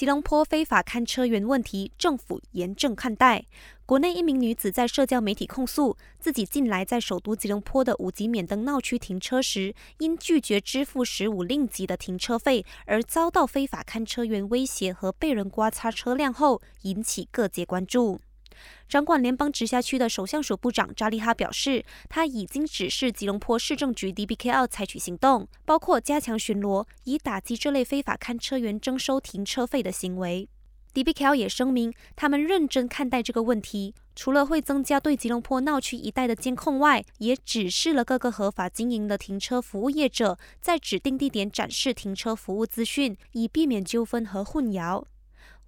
吉隆坡非法看车员问题，政府严正看待。国内一名女子在社交媒体控诉，自己近来在首都吉隆坡的五级免登闹区停车时，因拒绝支付十五令吉的停车费，而遭到非法看车员威胁和被人刮擦车辆后，引起各界关注。掌管联邦直辖区的首相署部长扎利哈表示，他已经指示吉隆坡市政局 DBKL 采取行动，包括加强巡逻，以打击这类非法看车员征收停车费的行为。DBKL 也声明，他们认真看待这个问题，除了会增加对吉隆坡闹区一带的监控外，也指示了各个合法经营的停车服务业者，在指定地点展示停车服务资讯，以避免纠纷和混淆。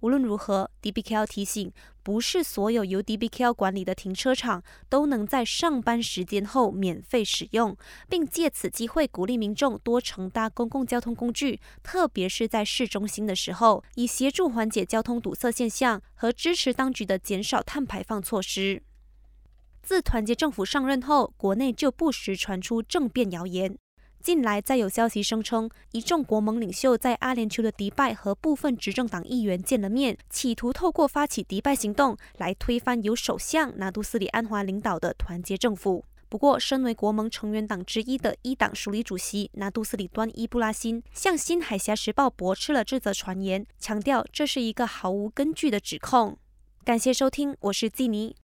无论如何，DBKL 提醒，不是所有由 DBKL 管理的停车场都能在上班时间后免费使用，并借此机会鼓励民众多乘搭公共交通工具，特别是在市中心的时候，以协助缓解交通堵塞现象和支持当局的减少碳排放措施。自团结政府上任后，国内就不时传出政变谣言。近来再有消息声称，一众国盟领袖在阿联酋的迪拜和部分执政党议员见了面，企图透过发起迪拜行动来推翻由首相拿督斯里安华领导的团结政府。不过，身为国盟成员党之一的一党署理主席拿督斯里端伊布拉辛向新海峡时报驳斥了这则传言，强调这是一个毫无根据的指控。感谢收听，我是季尼。